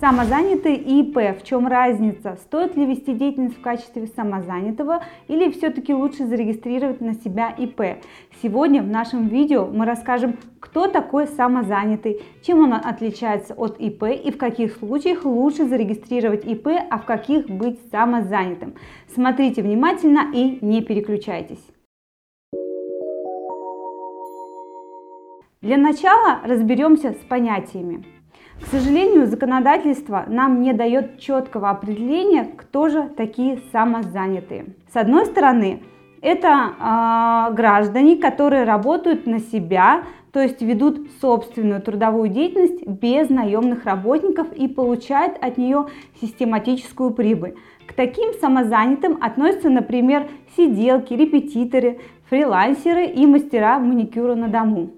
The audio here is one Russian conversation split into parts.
Самозанятый и ИП. В чем разница? Стоит ли вести деятельность в качестве самозанятого или все-таки лучше зарегистрировать на себя ИП? Сегодня в нашем видео мы расскажем, кто такой самозанятый, чем он отличается от ИП и в каких случаях лучше зарегистрировать ИП, а в каких быть самозанятым. Смотрите внимательно и не переключайтесь. Для начала разберемся с понятиями. К сожалению, законодательство нам не дает четкого определения, кто же такие самозанятые. С одной стороны, это э, граждане, которые работают на себя, то есть ведут собственную трудовую деятельность без наемных работников и получают от нее систематическую прибыль. К таким самозанятым относятся, например, сиделки, репетиторы, фрилансеры и мастера маникюра на дому.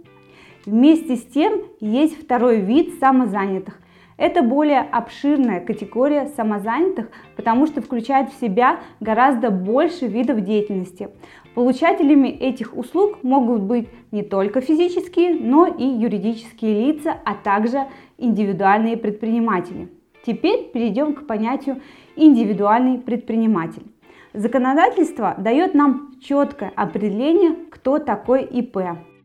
Вместе с тем есть второй вид самозанятых. Это более обширная категория самозанятых, потому что включает в себя гораздо больше видов деятельности. Получателями этих услуг могут быть не только физические, но и юридические лица, а также индивидуальные предприниматели. Теперь перейдем к понятию индивидуальный предприниматель. Законодательство дает нам четкое определение, кто такой ИП.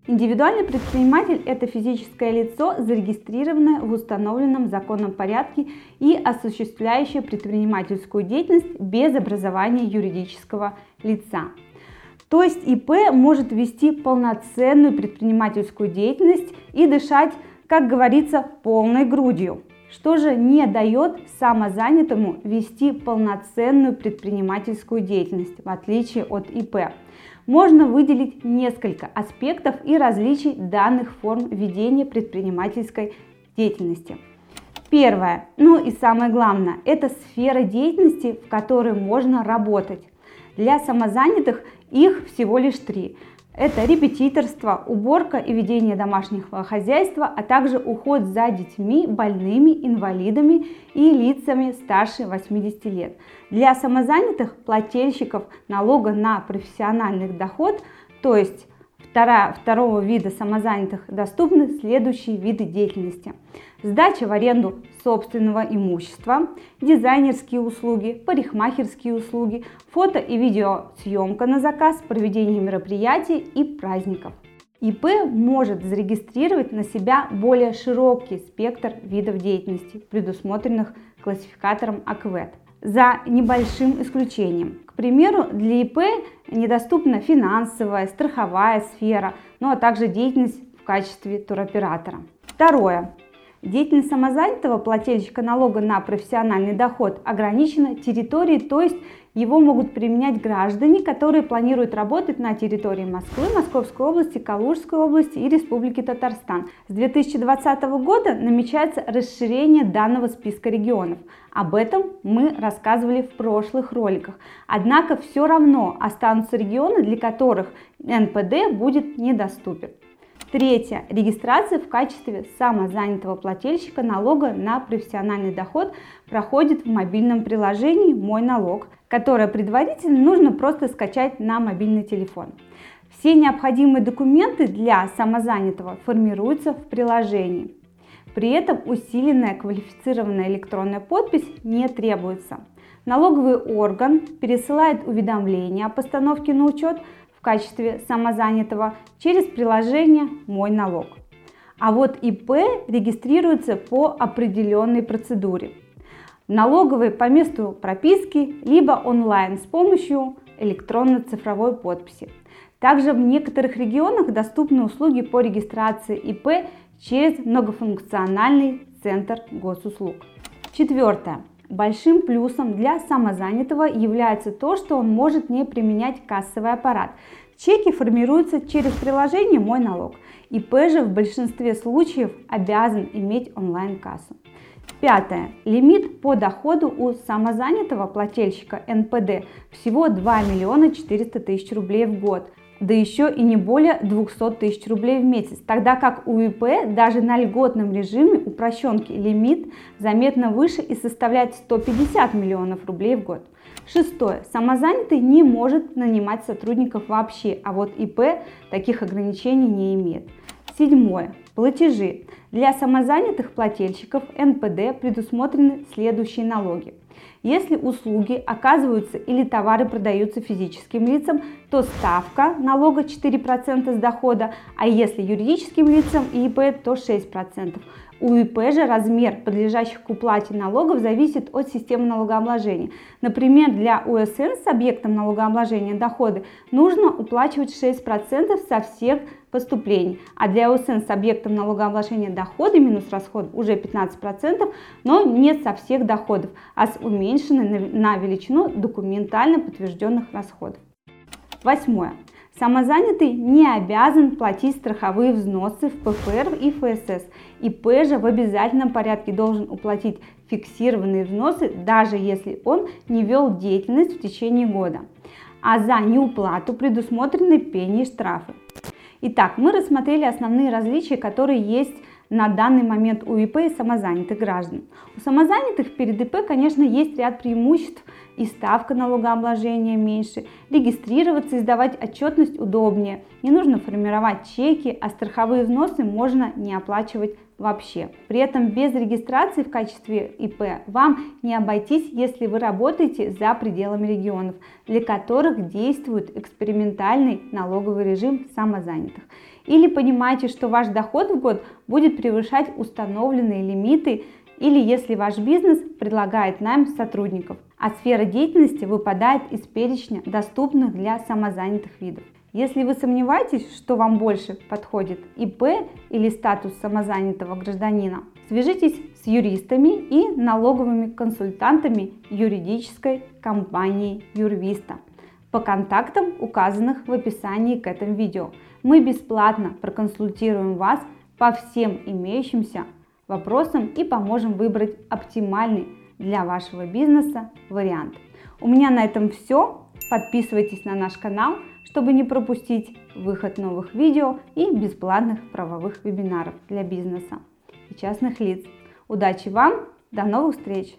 Индивидуальный предприниматель – это физическое лицо, зарегистрированное в установленном законном порядке и осуществляющее предпринимательскую деятельность без образования юридического лица. То есть ИП может вести полноценную предпринимательскую деятельность и дышать, как говорится, полной грудью. Что же не дает самозанятому вести полноценную предпринимательскую деятельность, в отличие от ИП? можно выделить несколько аспектов и различий данных форм ведения предпринимательской деятельности. Первое, ну и самое главное, это сфера деятельности, в которой можно работать. Для самозанятых их всего лишь три. Это репетиторство, уборка и ведение домашнего хозяйства, а также уход за детьми, больными, инвалидами и лицами старше 80 лет. Для самозанятых плательщиков налога на профессиональный доход, то есть вторая, второго вида самозанятых, доступны следующие виды деятельности. Сдача в аренду собственного имущества, дизайнерские услуги, парикмахерские услуги, фото и видеосъемка на заказ, проведение мероприятий и праздников. ИП может зарегистрировать на себя более широкий спектр видов деятельности, предусмотренных классификатором АКВЭД, за небольшим исключением. К примеру, для ИП недоступна финансовая, страховая сфера, ну а также деятельность в качестве туроператора. Второе. Деятельность самозанятого плательщика налога на профессиональный доход ограничена территорией, то есть его могут применять граждане, которые планируют работать на территории Москвы, Московской области, Калужской области и Республики Татарстан. С 2020 года намечается расширение данного списка регионов. Об этом мы рассказывали в прошлых роликах. Однако все равно останутся регионы, для которых НПД будет недоступен. Третье. Регистрация в качестве самозанятого плательщика налога на профессиональный доход проходит в мобильном приложении «Мой налог», которое предварительно нужно просто скачать на мобильный телефон. Все необходимые документы для самозанятого формируются в приложении. При этом усиленная квалифицированная электронная подпись не требуется. Налоговый орган пересылает уведомление о постановке на учет качестве самозанятого через приложение «Мой налог». А вот ИП регистрируется по определенной процедуре. Налоговые по месту прописки, либо онлайн с помощью электронно-цифровой подписи. Также в некоторых регионах доступны услуги по регистрации ИП через многофункциональный центр госуслуг. Четвертое. Большим плюсом для самозанятого является то, что он может не применять кассовый аппарат. Чеки формируются через приложение «Мой налог». ИП же в большинстве случаев обязан иметь онлайн-кассу. Пятое. Лимит по доходу у самозанятого плательщика НПД всего 2 миллиона 400 тысяч рублей в год да еще и не более 200 тысяч рублей в месяц, тогда как у ИП даже на льготном режиме упрощенки лимит заметно выше и составляет 150 миллионов рублей в год. Шестое. Самозанятый не может нанимать сотрудников вообще, а вот ИП таких ограничений не имеет. Седьмое. Платежи. Для самозанятых плательщиков НПД предусмотрены следующие налоги. Если услуги оказываются или товары продаются физическим лицам, то ставка налога 4% с дохода, а если юридическим лицам и ИП, то 6%. У же размер подлежащих к уплате налогов зависит от системы налогообложения. Например, для УСН с объектом налогообложения доходы нужно уплачивать 6% со всех поступлений, а для УСН с объектом налогообложения доходы минус расход уже 15%, но не со всех доходов, а с уменьшенной на величину документально подтвержденных расходов. Восьмое. Самозанятый не обязан платить страховые взносы в ПФР и ФСС. ИП же в обязательном порядке должен уплатить фиксированные взносы, даже если он не вел деятельность в течение года. А за неуплату предусмотрены пени и штрафы. Итак, мы рассмотрели основные различия, которые есть на данный момент у ИП и самозанятых граждан. У самозанятых перед ИП, конечно, есть ряд преимуществ и ставка налогообложения меньше, регистрироваться и сдавать отчетность удобнее, не нужно формировать чеки, а страховые взносы можно не оплачивать вообще. При этом без регистрации в качестве ИП вам не обойтись, если вы работаете за пределами регионов, для которых действует экспериментальный налоговый режим самозанятых. Или понимаете, что ваш доход в год будет превышать установленные лимиты, или если ваш бизнес предлагает найм сотрудников, а сфера деятельности выпадает из перечня доступных для самозанятых видов. Если вы сомневаетесь, что вам больше подходит ИП или статус самозанятого гражданина, свяжитесь с юристами и налоговыми консультантами юридической компании Юрвиста по контактам, указанных в описании к этому видео. Мы бесплатно проконсультируем вас по всем имеющимся вопросам и поможем выбрать оптимальный для вашего бизнеса вариант. У меня на этом все. Подписывайтесь на наш канал, чтобы не пропустить выход новых видео и бесплатных правовых вебинаров для бизнеса и частных лиц. Удачи вам, до новых встреч!